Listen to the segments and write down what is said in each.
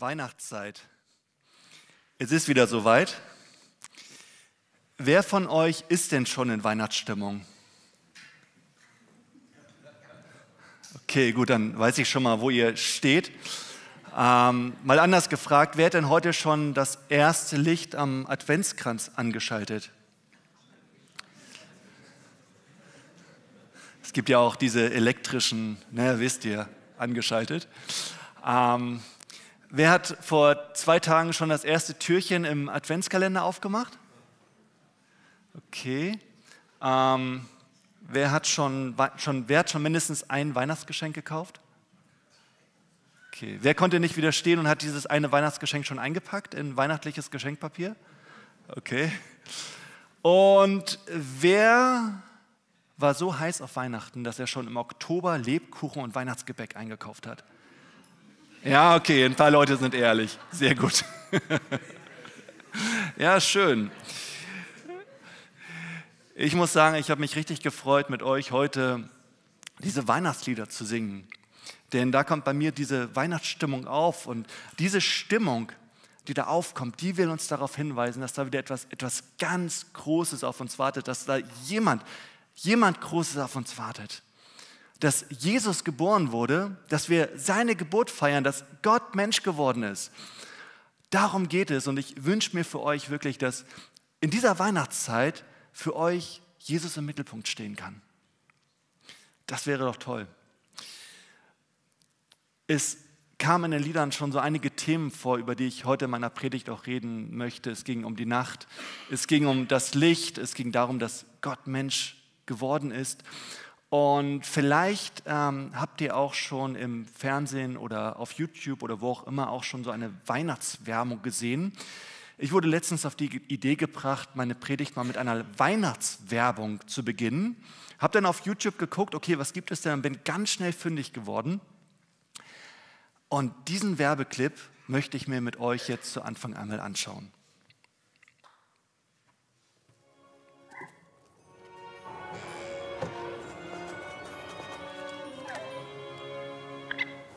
Weihnachtszeit. Es ist wieder soweit. Wer von euch ist denn schon in Weihnachtsstimmung? Okay, gut, dann weiß ich schon mal, wo ihr steht. Ähm, mal anders gefragt, wer hat denn heute schon das erste Licht am Adventskranz angeschaltet? Es gibt ja auch diese elektrischen, ne, wisst ihr, angeschaltet. Ähm, wer hat vor zwei Tagen schon das erste Türchen im Adventskalender aufgemacht? Okay. Ähm, wer, hat schon, schon, wer hat schon mindestens ein Weihnachtsgeschenk gekauft? Okay. Wer konnte nicht widerstehen und hat dieses eine Weihnachtsgeschenk schon eingepackt in weihnachtliches Geschenkpapier? Okay. Und wer war so heiß auf Weihnachten, dass er schon im Oktober Lebkuchen und Weihnachtsgebäck eingekauft hat? Ja, okay, ein paar Leute sind ehrlich. Sehr gut. ja, schön. Ich muss sagen, ich habe mich richtig gefreut, mit euch heute diese Weihnachtslieder zu singen. Denn da kommt bei mir diese Weihnachtsstimmung auf und diese Stimmung, die da aufkommt, die will uns darauf hinweisen, dass da wieder etwas, etwas ganz Großes auf uns wartet, dass da jemand, jemand Großes auf uns wartet dass Jesus geboren wurde, dass wir seine Geburt feiern, dass Gott Mensch geworden ist. Darum geht es und ich wünsche mir für euch wirklich, dass in dieser Weihnachtszeit für euch Jesus im Mittelpunkt stehen kann. Das wäre doch toll. Es kamen in den Liedern schon so einige Themen vor, über die ich heute in meiner Predigt auch reden möchte. Es ging um die Nacht, es ging um das Licht, es ging darum, dass Gott Mensch geworden ist. Und vielleicht ähm, habt ihr auch schon im Fernsehen oder auf YouTube oder wo auch immer auch schon so eine Weihnachtswerbung gesehen. Ich wurde letztens auf die Idee gebracht, meine Predigt mal mit einer Weihnachtswerbung zu beginnen. Hab dann auf YouTube geguckt, okay, was gibt es denn? Und bin ganz schnell fündig geworden. Und diesen Werbeclip möchte ich mir mit euch jetzt zu Anfang einmal anschauen.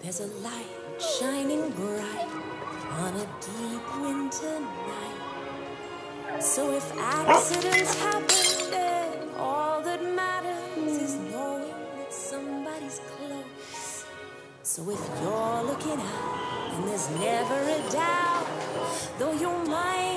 There's a light shining bright on a deep winter night. So if accidents happen, then all that matters is knowing that somebody's close. So if you're looking out, then there's never a doubt, though you might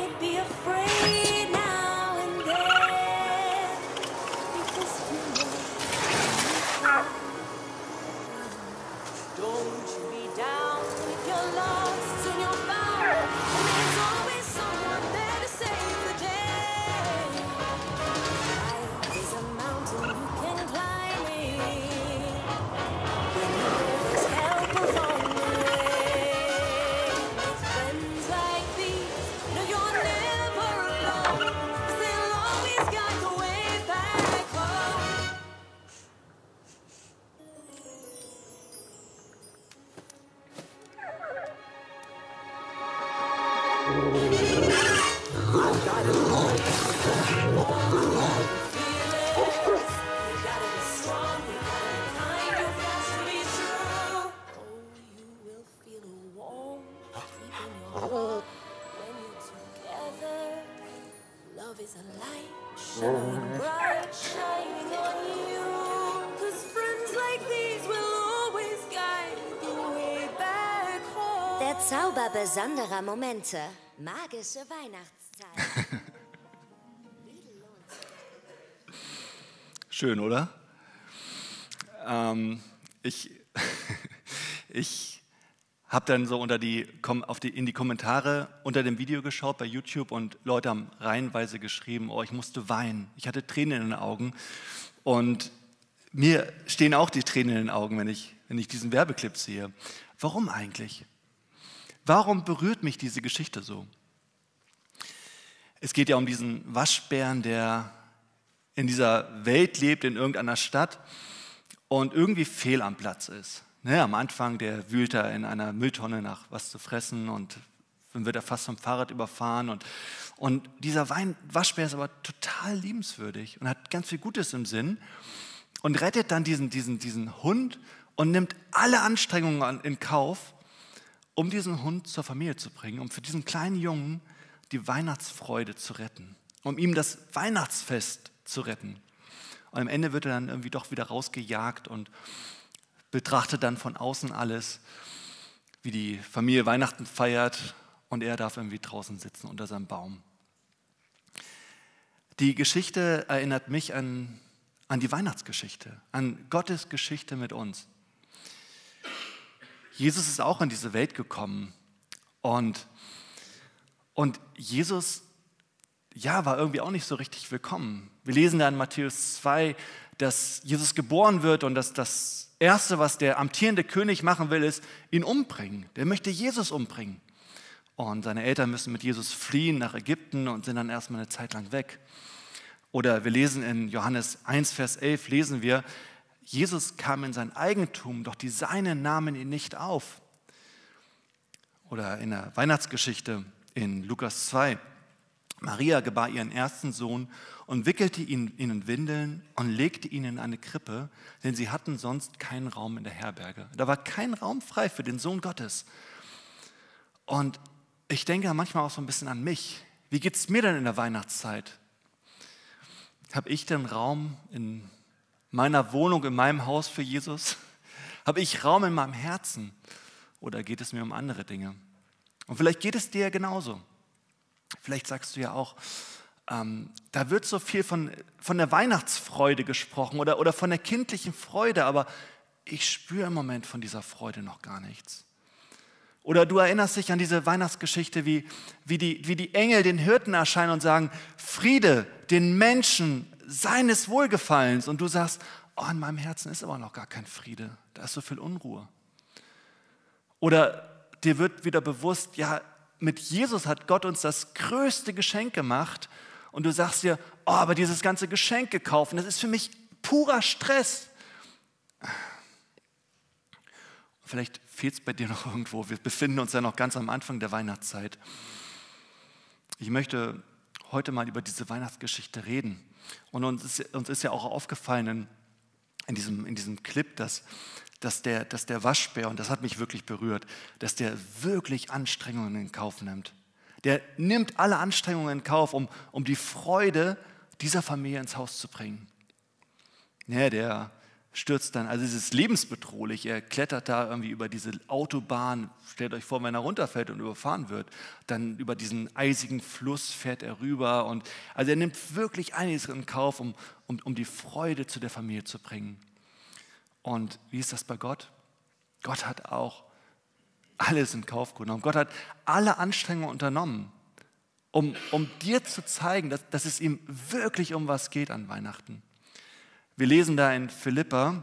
Besonderer Momente. Magische Weihnachtszeit. Schön, oder? Ähm, ich ich habe dann so unter die, auf die, in die Kommentare unter dem Video geschaut bei YouTube und Leute haben reihenweise geschrieben, oh, ich musste weinen, ich hatte Tränen in den Augen. Und mir stehen auch die Tränen in den Augen, wenn ich, wenn ich diesen Werbeclip sehe. Warum eigentlich? Warum berührt mich diese Geschichte so? Es geht ja um diesen Waschbären, der in dieser Welt lebt, in irgendeiner Stadt und irgendwie fehl am Platz ist. Ne, am Anfang, der wühlt da in einer Mülltonne nach was zu fressen und dann wird er fast vom Fahrrad überfahren. Und, und dieser Wein, Waschbär ist aber total liebenswürdig und hat ganz viel Gutes im Sinn und rettet dann diesen, diesen, diesen Hund und nimmt alle Anstrengungen an, in Kauf, um diesen Hund zur Familie zu bringen, um für diesen kleinen Jungen die Weihnachtsfreude zu retten, um ihm das Weihnachtsfest zu retten. Und am Ende wird er dann irgendwie doch wieder rausgejagt und betrachtet dann von außen alles, wie die Familie Weihnachten feiert und er darf irgendwie draußen sitzen unter seinem Baum. Die Geschichte erinnert mich an, an die Weihnachtsgeschichte, an Gottes Geschichte mit uns. Jesus ist auch in diese Welt gekommen und, und Jesus ja, war irgendwie auch nicht so richtig willkommen. Wir lesen da in Matthäus 2, dass Jesus geboren wird und dass das Erste, was der amtierende König machen will, ist ihn umbringen. Der möchte Jesus umbringen. Und seine Eltern müssen mit Jesus fliehen nach Ägypten und sind dann erstmal eine Zeit lang weg. Oder wir lesen in Johannes 1, Vers 11, lesen wir, Jesus kam in sein Eigentum, doch die Seinen nahmen ihn nicht auf. Oder in der Weihnachtsgeschichte in Lukas 2, Maria gebar ihren ersten Sohn und wickelte ihn in Windeln und legte ihn in eine Krippe, denn sie hatten sonst keinen Raum in der Herberge. Da war kein Raum frei für den Sohn Gottes. Und ich denke manchmal auch so ein bisschen an mich. Wie geht es mir denn in der Weihnachtszeit? Habe ich denn Raum in meiner Wohnung, in meinem Haus für Jesus? Habe ich Raum in meinem Herzen? Oder geht es mir um andere Dinge? Und vielleicht geht es dir ja genauso. Vielleicht sagst du ja auch, ähm, da wird so viel von, von der Weihnachtsfreude gesprochen oder, oder von der kindlichen Freude, aber ich spüre im Moment von dieser Freude noch gar nichts. Oder du erinnerst dich an diese Weihnachtsgeschichte, wie, wie, die, wie die Engel den Hirten erscheinen und sagen, Friede den Menschen seines Wohlgefallens. Und du sagst, oh, in meinem Herzen ist aber noch gar kein Friede, da ist so viel Unruhe. Oder dir wird wieder bewusst, ja, mit Jesus hat Gott uns das größte Geschenk gemacht und du sagst dir, oh, aber dieses ganze Geschenk gekauft, das ist für mich purer Stress. Vielleicht fehlt es bei dir noch irgendwo. Wir befinden uns ja noch ganz am Anfang der Weihnachtszeit. Ich möchte heute mal über diese Weihnachtsgeschichte reden. Und uns ist, uns ist ja auch aufgefallen in, in, diesem, in diesem Clip, dass dass der, dass der Waschbär, und das hat mich wirklich berührt, dass der wirklich Anstrengungen in Kauf nimmt. Der nimmt alle Anstrengungen in Kauf, um, um die Freude dieser Familie ins Haus zu bringen. Ja, der stürzt dann, also es ist lebensbedrohlich, er klettert da irgendwie über diese Autobahn, stellt euch vor, wenn er runterfällt und überfahren wird, dann über diesen eisigen Fluss fährt er rüber und also er nimmt wirklich einiges in Kauf, um, um, um die Freude zu der Familie zu bringen. Und wie ist das bei Gott? Gott hat auch alles in Kauf genommen. Gott hat alle Anstrengungen unternommen, um, um dir zu zeigen, dass, dass es ihm wirklich um was geht an Weihnachten. Wir lesen da in Philippa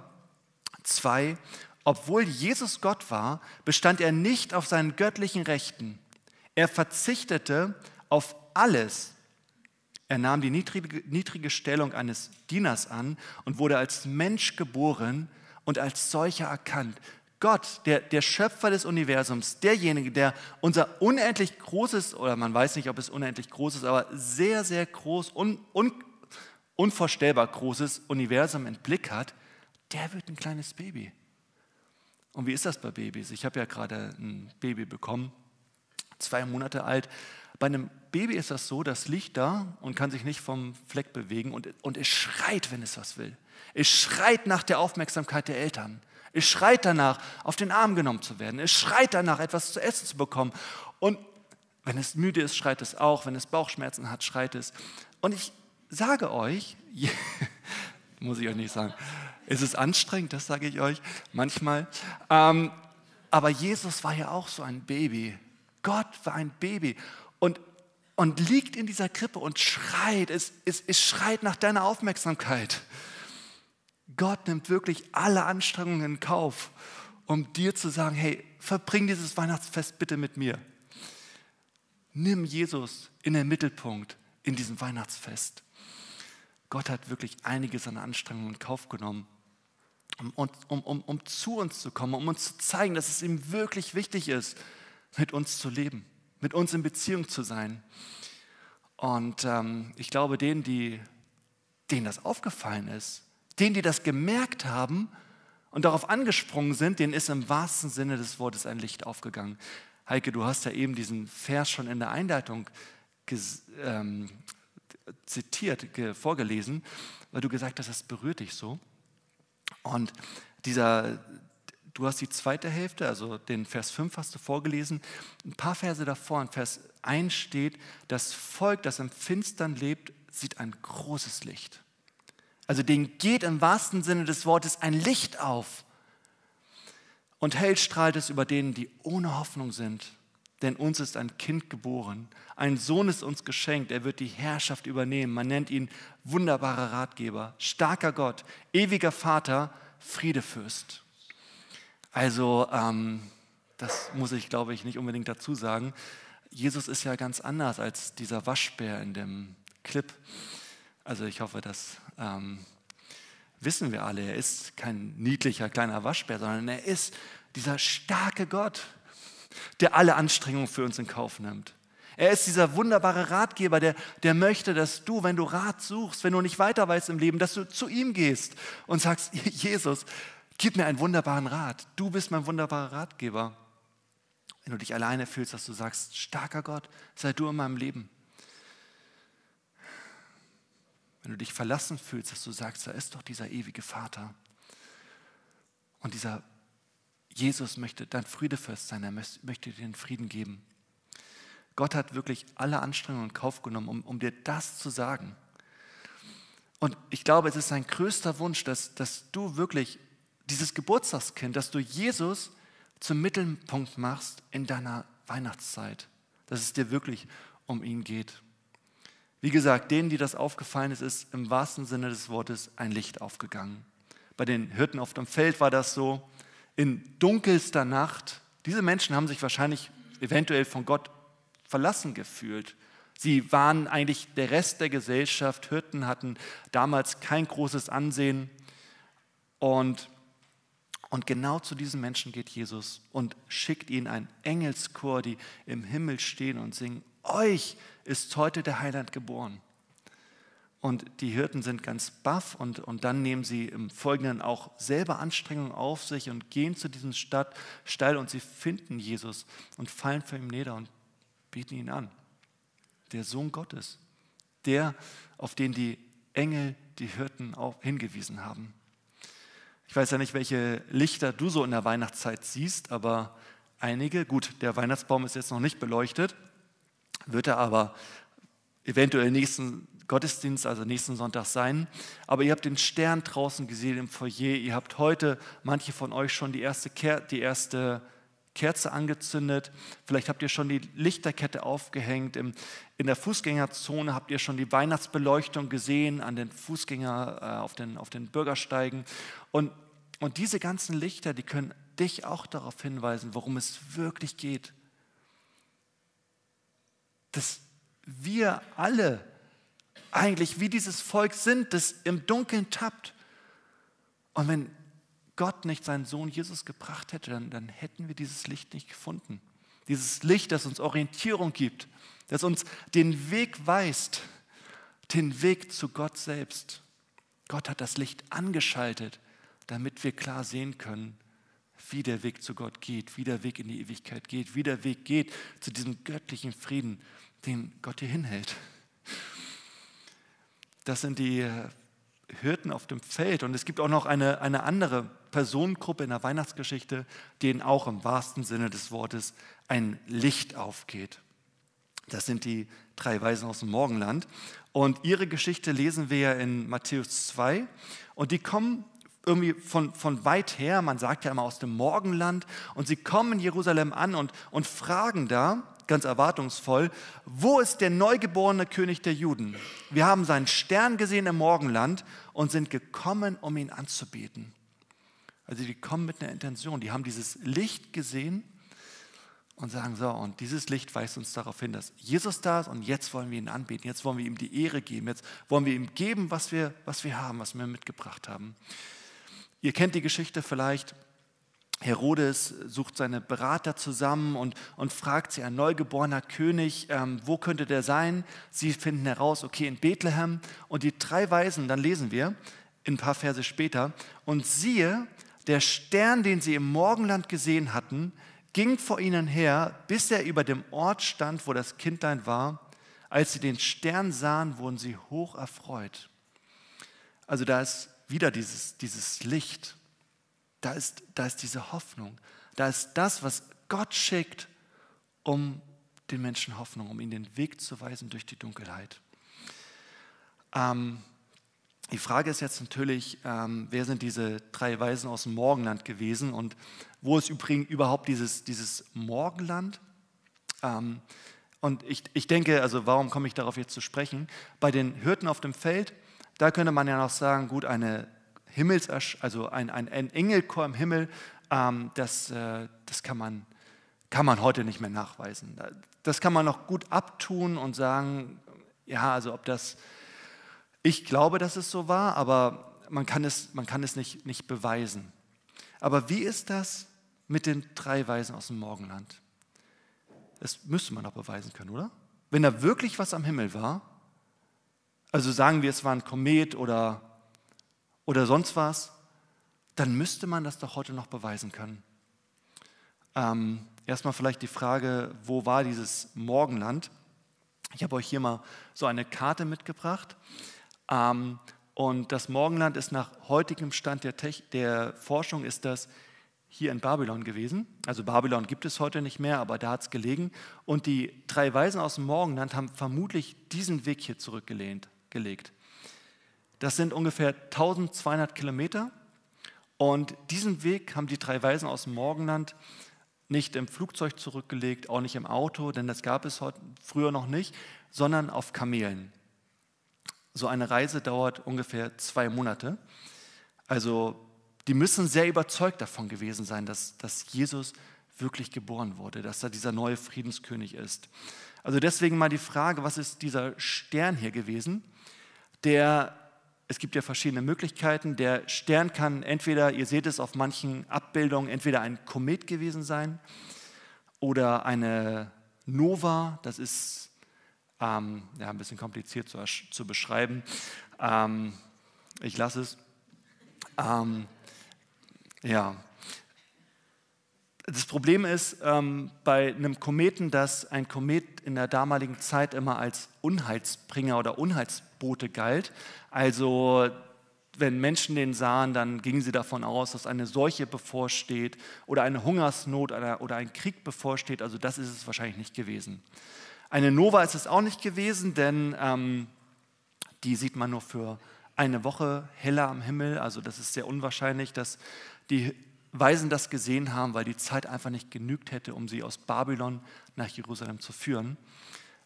2, obwohl Jesus Gott war, bestand er nicht auf seinen göttlichen Rechten. Er verzichtete auf alles. Er nahm die niedrige, niedrige Stellung eines Dieners an und wurde als Mensch geboren und als solcher erkannt. Gott, der, der Schöpfer des Universums, derjenige, der unser unendlich großes, oder man weiß nicht, ob es unendlich groß ist, aber sehr, sehr groß, un, un, unvorstellbar großes Universum im Blick hat, der wird ein kleines Baby. Und wie ist das bei Babys? Ich habe ja gerade ein Baby bekommen, zwei Monate alt. Bei einem Baby ist das so, das liegt da und kann sich nicht vom Fleck bewegen und, und es schreit, wenn es was will. Es schreit nach der Aufmerksamkeit der Eltern. Es schreit danach, auf den Arm genommen zu werden. Es schreit danach, etwas zu essen zu bekommen. Und wenn es müde ist, schreit es auch. Wenn es Bauchschmerzen hat, schreit es. Und ich sage euch, muss ich euch nicht sagen, es ist anstrengend, das sage ich euch manchmal. Ähm, aber Jesus war ja auch so ein Baby. Gott war ein Baby und, und liegt in dieser Krippe und schreit. Es, es, es schreit nach deiner Aufmerksamkeit. Gott nimmt wirklich alle Anstrengungen in Kauf, um dir zu sagen, hey, verbring dieses Weihnachtsfest bitte mit mir. Nimm Jesus in den Mittelpunkt in diesem Weihnachtsfest. Gott hat wirklich einiges an Anstrengungen in Kauf genommen, um, um, um, um zu uns zu kommen, um uns zu zeigen, dass es ihm wirklich wichtig ist, mit uns zu leben, mit uns in Beziehung zu sein. Und ähm, ich glaube, denen, die, denen das aufgefallen ist, denen, die das gemerkt haben und darauf angesprungen sind, denen ist im wahrsten Sinne des Wortes ein Licht aufgegangen. Heike, du hast ja eben diesen Vers schon in der Einleitung ähm, zitiert, vorgelesen, weil du gesagt hast, das berührt dich so. Und dieser, du hast die zweite Hälfte, also den Vers 5 hast du vorgelesen. Ein paar Verse davor, in Vers 1 steht, das Volk, das im Finstern lebt, sieht ein großes Licht. Also denen geht im wahrsten Sinne des Wortes ein Licht auf. Und hell strahlt es über denen, die ohne Hoffnung sind. Denn uns ist ein Kind geboren, ein Sohn ist uns geschenkt, er wird die Herrschaft übernehmen. Man nennt ihn wunderbarer Ratgeber, starker Gott, ewiger Vater, Friedefürst. Also, ähm, das muss ich, glaube ich, nicht unbedingt dazu sagen. Jesus ist ja ganz anders als dieser Waschbär in dem Clip. Also ich hoffe, das ähm, wissen wir alle. Er ist kein niedlicher kleiner Waschbär, sondern er ist dieser starke Gott, der alle Anstrengungen für uns in Kauf nimmt. Er ist dieser wunderbare Ratgeber, der, der möchte, dass du, wenn du Rat suchst, wenn du nicht weiter weißt im Leben, dass du zu ihm gehst und sagst, Jesus, gib mir einen wunderbaren Rat. Du bist mein wunderbarer Ratgeber. Wenn du dich alleine fühlst, dass du sagst, starker Gott, sei du in meinem Leben. Wenn du dich verlassen fühlst, dass du sagst, da ist doch dieser ewige Vater. Und dieser Jesus möchte dein Friedefürst sein, er möchte dir den Frieden geben. Gott hat wirklich alle Anstrengungen in Kauf genommen, um, um dir das zu sagen. Und ich glaube, es ist sein größter Wunsch, dass, dass du wirklich dieses Geburtstagskind, dass du Jesus zum Mittelpunkt machst in deiner Weihnachtszeit, dass es dir wirklich um ihn geht. Wie gesagt, denen, die das aufgefallen ist, ist im wahrsten Sinne des Wortes ein Licht aufgegangen. Bei den Hirten auf dem Feld war das so, in dunkelster Nacht. Diese Menschen haben sich wahrscheinlich eventuell von Gott verlassen gefühlt. Sie waren eigentlich der Rest der Gesellschaft. Hirten hatten damals kein großes Ansehen. Und, und genau zu diesen Menschen geht Jesus und schickt ihnen ein Engelschor, die im Himmel stehen und singen, euch ist heute der Heiland geboren. Und die Hirten sind ganz baff und, und dann nehmen sie im Folgenden auch selber Anstrengungen auf sich und gehen zu diesem Stadtstall und sie finden Jesus und fallen vor ihm nieder und beten ihn an. Der Sohn Gottes, der, auf den die Engel, die Hirten auch hingewiesen haben. Ich weiß ja nicht, welche Lichter du so in der Weihnachtszeit siehst, aber einige, gut, der Weihnachtsbaum ist jetzt noch nicht beleuchtet, wird er aber eventuell nächsten Gottesdienst, also nächsten Sonntag sein. Aber ihr habt den Stern draußen gesehen im Foyer. Ihr habt heute, manche von euch, schon die erste, Ker die erste Kerze angezündet. Vielleicht habt ihr schon die Lichterkette aufgehängt. in der Fußgängerzone habt ihr schon die Weihnachtsbeleuchtung gesehen an den Fußgänger, äh, auf, den, auf den Bürgersteigen. Und, und diese ganzen Lichter, die können dich auch darauf hinweisen, worum es wirklich geht. Dass wir alle eigentlich wie dieses Volk sind, das im Dunkeln tappt. Und wenn Gott nicht seinen Sohn Jesus gebracht hätte, dann, dann hätten wir dieses Licht nicht gefunden. Dieses Licht, das uns Orientierung gibt, das uns den Weg weist, den Weg zu Gott selbst. Gott hat das Licht angeschaltet, damit wir klar sehen können, wie der Weg zu Gott geht, wie der Weg in die Ewigkeit geht, wie der Weg geht zu diesem göttlichen Frieden, den Gott hier hinhält. Das sind die Hirten auf dem Feld. Und es gibt auch noch eine, eine andere Personengruppe in der Weihnachtsgeschichte, denen auch im wahrsten Sinne des Wortes ein Licht aufgeht. Das sind die drei Weisen aus dem Morgenland. Und ihre Geschichte lesen wir ja in Matthäus 2. Und die kommen irgendwie von, von weit her, man sagt ja immer aus dem Morgenland. Und sie kommen in Jerusalem an und, und fragen da, ganz erwartungsvoll, wo ist der neugeborene König der Juden? Wir haben seinen Stern gesehen im Morgenland und sind gekommen, um ihn anzubeten. Also die kommen mit einer Intention, die haben dieses Licht gesehen und sagen so, und dieses Licht weist uns darauf hin, dass Jesus da ist und jetzt wollen wir ihn anbeten, jetzt wollen wir ihm die Ehre geben, jetzt wollen wir ihm geben, was wir, was wir haben, was wir mitgebracht haben. Ihr kennt die Geschichte vielleicht, Herodes sucht seine Berater zusammen und, und fragt sie, ein neugeborener König, ähm, wo könnte der sein? Sie finden heraus, okay, in Bethlehem. Und die drei Weisen, dann lesen wir ein paar Verse später, und siehe, der Stern, den sie im Morgenland gesehen hatten, ging vor ihnen her, bis er über dem Ort stand, wo das Kindlein war. Als sie den Stern sahen, wurden sie hoch erfreut. Also da ist wieder dieses, dieses Licht, da ist, da ist diese Hoffnung, da ist das, was Gott schickt, um den Menschen Hoffnung, um ihnen den Weg zu weisen durch die Dunkelheit. Ähm, die Frage ist jetzt natürlich, ähm, wer sind diese drei Weisen aus dem Morgenland gewesen und wo ist übrigens überhaupt dieses, dieses Morgenland? Ähm, und ich, ich denke, also warum komme ich darauf jetzt zu sprechen? Bei den Hirten auf dem Feld, da könnte man ja noch sagen, gut, eine Himmels, also ein, ein, ein Engelchor im Himmel, ähm, das, äh, das kann, man, kann man heute nicht mehr nachweisen. Das kann man noch gut abtun und sagen, ja, also ob das ich glaube, dass es so war, aber man kann es, man kann es nicht, nicht beweisen. Aber wie ist das mit den drei Weisen aus dem Morgenland? Das müsste man doch beweisen können, oder? Wenn da wirklich was am Himmel war, also sagen wir, es war ein Komet oder, oder sonst was, dann müsste man das doch heute noch beweisen können. Ähm, erstmal vielleicht die Frage, wo war dieses Morgenland? Ich habe euch hier mal so eine Karte mitgebracht. Ähm, und das Morgenland ist nach heutigem Stand der, Tech, der Forschung ist das hier in Babylon gewesen. Also Babylon gibt es heute nicht mehr, aber da hat es gelegen. Und die drei Weisen aus dem Morgenland haben vermutlich diesen Weg hier zurückgelegt. Das sind ungefähr 1200 Kilometer. Und diesen Weg haben die drei Weisen aus dem Morgenland nicht im Flugzeug zurückgelegt, auch nicht im Auto, denn das gab es heute, früher noch nicht, sondern auf Kamelen. So eine Reise dauert ungefähr zwei Monate. Also die müssen sehr überzeugt davon gewesen sein, dass, dass Jesus wirklich geboren wurde, dass er dieser neue Friedenskönig ist. Also deswegen mal die Frage, was ist dieser Stern hier gewesen? Der, es gibt ja verschiedene Möglichkeiten. Der Stern kann entweder, ihr seht es auf manchen Abbildungen, entweder ein Komet gewesen sein oder eine Nova, das ist ähm, ja, ein bisschen kompliziert zu, zu beschreiben. Ähm, ich lasse es. Ähm, ja. Das Problem ist ähm, bei einem Kometen, dass ein Komet in der damaligen Zeit immer als Unheilsbringer oder Unheilsbote galt. Also wenn Menschen den sahen, dann gingen sie davon aus, dass eine Seuche bevorsteht oder eine Hungersnot oder ein Krieg bevorsteht. Also das ist es wahrscheinlich nicht gewesen. Eine Nova ist es auch nicht gewesen, denn ähm, die sieht man nur für eine Woche heller am Himmel. Also das ist sehr unwahrscheinlich, dass die Weisen das gesehen haben, weil die Zeit einfach nicht genügt hätte, um sie aus Babylon nach Jerusalem zu führen.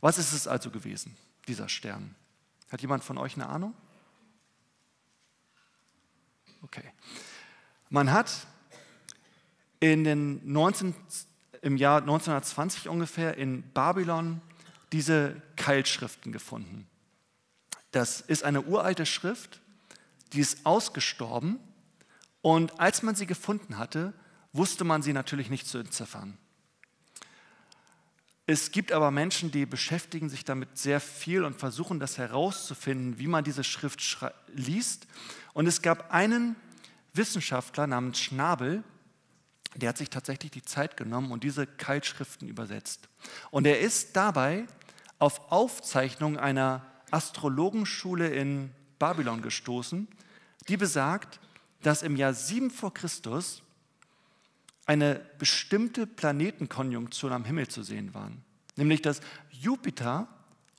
Was ist es also gewesen, dieser Stern? Hat jemand von euch eine Ahnung? Okay. Man hat in den 19, im Jahr 1920 ungefähr in Babylon diese Keilschriften gefunden. Das ist eine uralte Schrift, die ist ausgestorben und als man sie gefunden hatte, wusste man sie natürlich nicht zu entziffern. Es gibt aber Menschen, die beschäftigen sich damit sehr viel und versuchen das herauszufinden, wie man diese Schrift liest. Und es gab einen Wissenschaftler namens Schnabel, der hat sich tatsächlich die Zeit genommen und diese Keilschriften übersetzt. Und er ist dabei auf Aufzeichnung einer Astrologenschule in Babylon gestoßen, die besagt, dass im Jahr 7 vor Christus eine bestimmte Planetenkonjunktion am Himmel zu sehen waren. Nämlich, dass Jupiter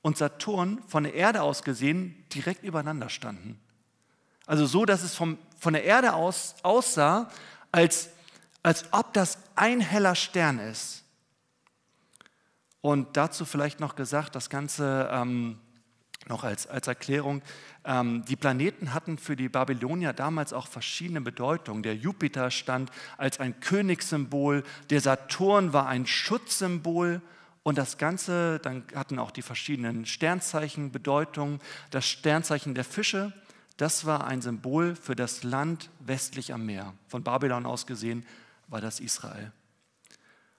und Saturn von der Erde aus gesehen direkt übereinander standen. Also so, dass es vom, von der Erde aus aussah, als, als ob das ein heller Stern ist. Und dazu vielleicht noch gesagt, das Ganze ähm, noch als, als Erklärung, ähm, die Planeten hatten für die Babylonier damals auch verschiedene Bedeutungen. Der Jupiter stand als ein Königssymbol, der Saturn war ein Schutzsymbol und das Ganze, dann hatten auch die verschiedenen Sternzeichen Bedeutung. Das Sternzeichen der Fische, das war ein Symbol für das Land westlich am Meer. Von Babylon aus gesehen war das Israel.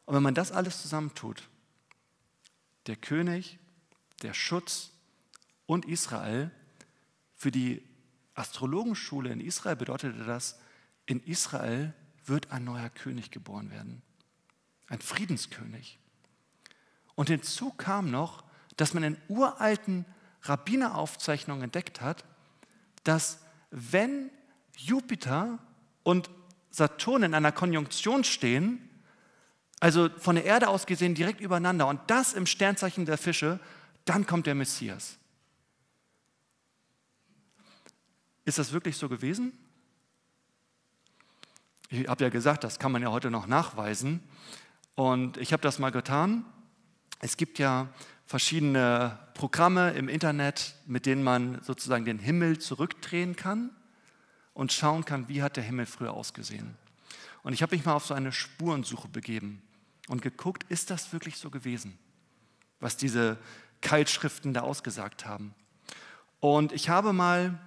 Und wenn man das alles zusammentut, der König, der Schutz und Israel. Für die Astrologenschule in Israel bedeutete das, in Israel wird ein neuer König geboren werden. Ein Friedenskönig. Und hinzu kam noch, dass man in uralten Rabbineraufzeichnungen entdeckt hat, dass wenn Jupiter und Saturn in einer Konjunktion stehen, also von der Erde aus gesehen direkt übereinander und das im Sternzeichen der Fische, dann kommt der Messias. Ist das wirklich so gewesen? Ich habe ja gesagt, das kann man ja heute noch nachweisen. Und ich habe das mal getan. Es gibt ja verschiedene Programme im Internet, mit denen man sozusagen den Himmel zurückdrehen kann und schauen kann, wie hat der Himmel früher ausgesehen. Und ich habe mich mal auf so eine Spurensuche begeben und geguckt, ist das wirklich so gewesen, was diese Keilschriften da ausgesagt haben. Und ich habe mal,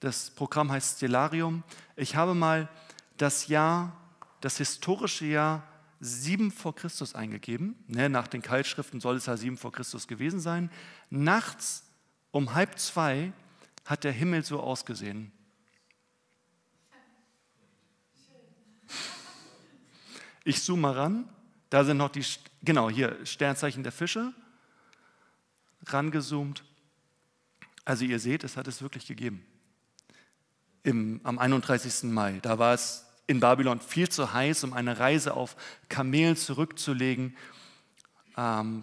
das Programm heißt Stellarium, ich habe mal das Jahr, das historische Jahr 7 vor Christus eingegeben. Ne, nach den Keilschriften soll es ja 7 vor Christus gewesen sein. Nachts um halb zwei hat der Himmel so ausgesehen. Ich zoome mal ran. Da sind noch die, genau hier, Sternzeichen der Fische. Rangezoomt. Also ihr seht, es hat es wirklich gegeben. Im, am 31. Mai, da war es in Babylon viel zu heiß, um eine Reise auf Kamelen zurückzulegen ähm,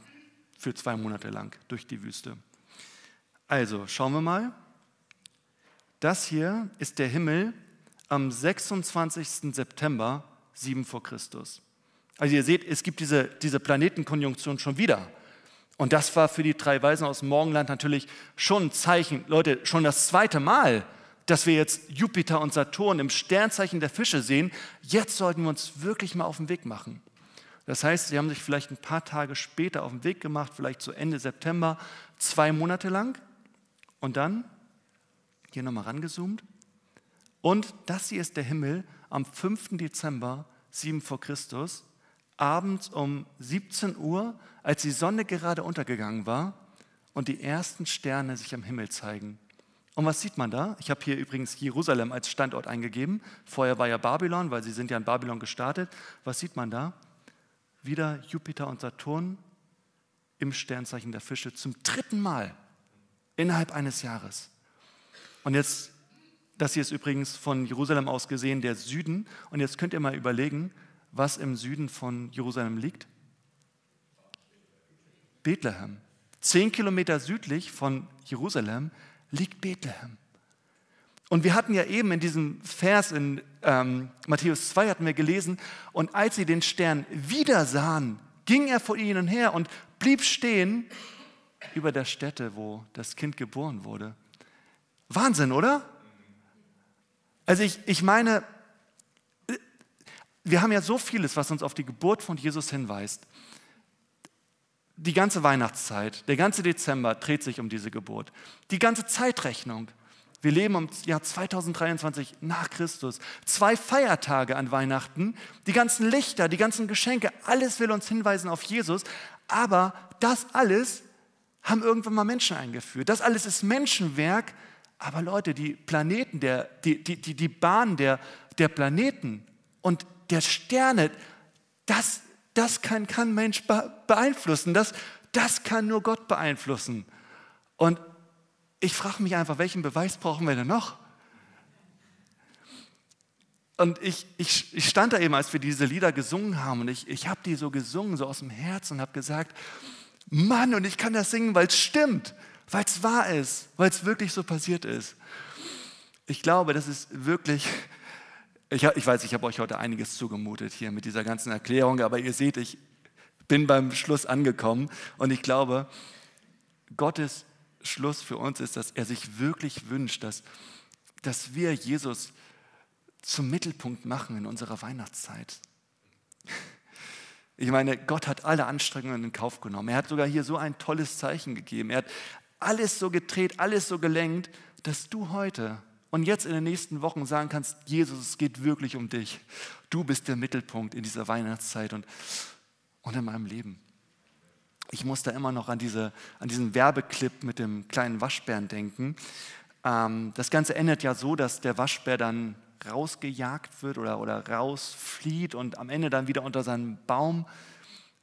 für zwei Monate lang durch die Wüste. Also schauen wir mal. Das hier ist der Himmel am 26. September 7 vor Christus. Also ihr seht, es gibt diese, diese Planetenkonjunktion schon wieder. Und das war für die drei Weisen aus dem Morgenland natürlich schon ein Zeichen. Leute, schon das zweite Mal, dass wir jetzt Jupiter und Saturn im Sternzeichen der Fische sehen. Jetzt sollten wir uns wirklich mal auf den Weg machen. Das heißt, sie haben sich vielleicht ein paar Tage später auf den Weg gemacht, vielleicht zu Ende September, zwei Monate lang. Und dann, hier nochmal rangezoomt. Und das hier ist der Himmel am 5. Dezember 7 vor Christus, abends um 17 Uhr, als die Sonne gerade untergegangen war und die ersten Sterne sich am Himmel zeigen. Und was sieht man da? Ich habe hier übrigens Jerusalem als Standort eingegeben. Vorher war ja Babylon, weil sie sind ja in Babylon gestartet. Was sieht man da? Wieder Jupiter und Saturn im Sternzeichen der Fische zum dritten Mal innerhalb eines Jahres. Und jetzt, das hier ist übrigens von Jerusalem aus gesehen der Süden. Und jetzt könnt ihr mal überlegen, was im Süden von Jerusalem liegt. Bethlehem. Zehn Kilometer südlich von Jerusalem liegt Bethlehem. Und wir hatten ja eben in diesem Vers in ähm, Matthäus 2 hatten wir gelesen, und als sie den Stern wieder sahen, ging er vor ihnen her und blieb stehen über der Stätte, wo das Kind geboren wurde. Wahnsinn, oder? Also ich, ich meine, wir haben ja so vieles, was uns auf die Geburt von Jesus hinweist die ganze Weihnachtszeit, der ganze Dezember dreht sich um diese Geburt. Die ganze Zeitrechnung. Wir leben im Jahr 2023 nach Christus. Zwei Feiertage an Weihnachten, die ganzen Lichter, die ganzen Geschenke, alles will uns hinweisen auf Jesus. Aber das alles haben irgendwann mal Menschen eingeführt. Das alles ist Menschenwerk. Aber Leute, die Planeten, der, die, die, die, die Bahn der, der Planeten und der Sterne, das das kann kein Mensch beeinflussen. Das, das kann nur Gott beeinflussen. Und ich frage mich einfach, welchen Beweis brauchen wir denn noch? Und ich, ich, ich stand da eben, als wir diese Lieder gesungen haben, und ich, ich habe die so gesungen, so aus dem Herzen, und habe gesagt, Mann, und ich kann das singen, weil es stimmt, weil es wahr ist, weil es wirklich so passiert ist. Ich glaube, das ist wirklich ich, ich weiß, ich habe euch heute einiges zugemutet hier mit dieser ganzen Erklärung, aber ihr seht, ich bin beim Schluss angekommen und ich glaube, Gottes Schluss für uns ist, dass er sich wirklich wünscht, dass, dass wir Jesus zum Mittelpunkt machen in unserer Weihnachtszeit. Ich meine, Gott hat alle Anstrengungen in Kauf genommen. Er hat sogar hier so ein tolles Zeichen gegeben. Er hat alles so gedreht, alles so gelenkt, dass du heute und jetzt in den nächsten Wochen sagen kannst, Jesus, es geht wirklich um dich. Du bist der Mittelpunkt in dieser Weihnachtszeit und, und in meinem Leben. Ich muss da immer noch an, diese, an diesen Werbeclip mit dem kleinen Waschbären denken. Ähm, das Ganze endet ja so, dass der Waschbär dann rausgejagt wird oder, oder rausflieht und am Ende dann wieder unter seinem Baum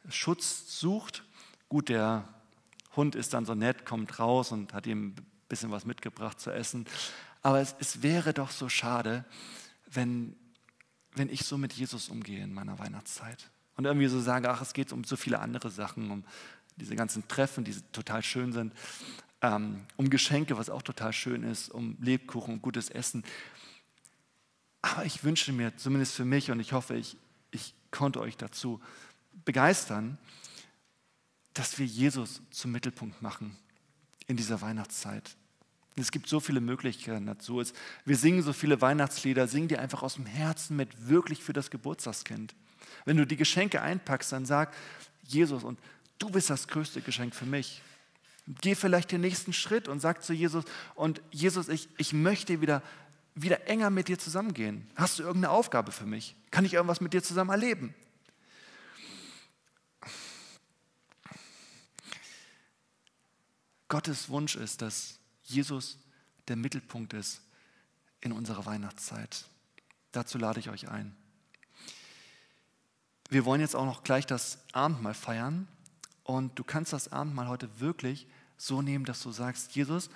Schutz sucht. Gut, der Hund ist dann so nett, kommt raus und hat ihm ein bisschen was mitgebracht zu essen. Aber es, es wäre doch so schade, wenn, wenn ich so mit Jesus umgehe in meiner Weihnachtszeit. Und irgendwie so sage, ach, es geht um so viele andere Sachen, um diese ganzen Treffen, die total schön sind, ähm, um Geschenke, was auch total schön ist, um Lebkuchen, um gutes Essen. Aber ich wünsche mir, zumindest für mich, und ich hoffe, ich, ich konnte euch dazu begeistern, dass wir Jesus zum Mittelpunkt machen in dieser Weihnachtszeit. Es gibt so viele Möglichkeiten dazu. Wir singen so viele Weihnachtslieder, singen die einfach aus dem Herzen mit, wirklich für das Geburtstagskind. Wenn du die Geschenke einpackst, dann sag Jesus, und du bist das größte Geschenk für mich. Geh vielleicht den nächsten Schritt und sag zu Jesus, und Jesus, ich, ich möchte wieder, wieder enger mit dir zusammengehen. Hast du irgendeine Aufgabe für mich? Kann ich irgendwas mit dir zusammen erleben? Gottes Wunsch ist, dass Jesus der Mittelpunkt ist in unserer Weihnachtszeit. Dazu lade ich euch ein. Wir wollen jetzt auch noch gleich das Abendmahl feiern und du kannst das Abendmahl heute wirklich so nehmen, dass du sagst, Jesus,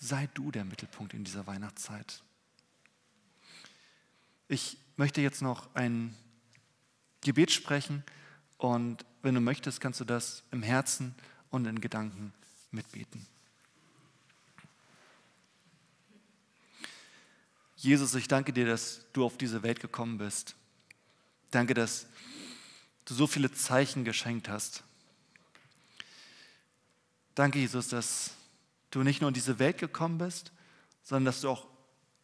sei du der Mittelpunkt in dieser Weihnachtszeit. Ich möchte jetzt noch ein Gebet sprechen und wenn du möchtest, kannst du das im Herzen und in Gedanken mitbeten. Jesus, ich danke dir, dass du auf diese Welt gekommen bist. Danke, dass du so viele Zeichen geschenkt hast. Danke, Jesus, dass du nicht nur in diese Welt gekommen bist, sondern dass du auch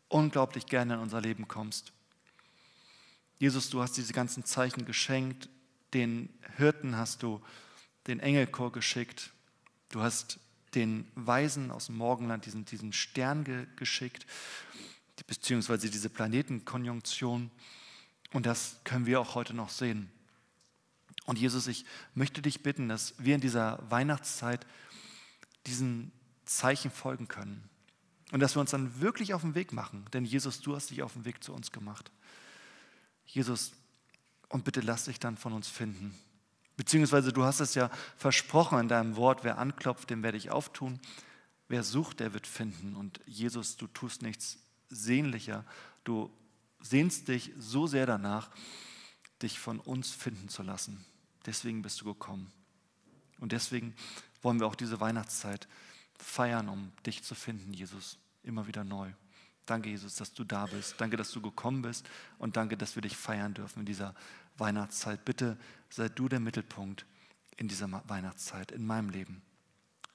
unglaublich gerne in unser Leben kommst. Jesus, du hast diese ganzen Zeichen geschenkt, den Hirten hast du den Engelchor geschickt, Du hast den Weisen aus dem Morgenland diesen, diesen Stern ge geschickt, beziehungsweise diese Planetenkonjunktion. Und das können wir auch heute noch sehen. Und Jesus, ich möchte dich bitten, dass wir in dieser Weihnachtszeit diesen Zeichen folgen können. Und dass wir uns dann wirklich auf den Weg machen. Denn Jesus, du hast dich auf den Weg zu uns gemacht. Jesus, und bitte lass dich dann von uns finden. Beziehungsweise du hast es ja versprochen in deinem Wort, wer anklopft, dem werde ich auftun. Wer sucht, der wird finden. Und Jesus, du tust nichts sehnlicher. Du sehnst dich so sehr danach, dich von uns finden zu lassen. Deswegen bist du gekommen. Und deswegen wollen wir auch diese Weihnachtszeit feiern, um dich zu finden, Jesus, immer wieder neu. Danke, Jesus, dass du da bist. Danke, dass du gekommen bist. Und danke, dass wir dich feiern dürfen in dieser Weihnachtszeit. Bitte sei du der Mittelpunkt in dieser Weihnachtszeit, in meinem Leben.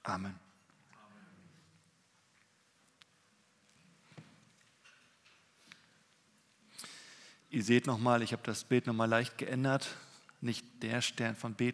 Amen. Ihr seht nochmal, ich habe das Bild nochmal leicht geändert. Nicht der Stern von Bethlehem.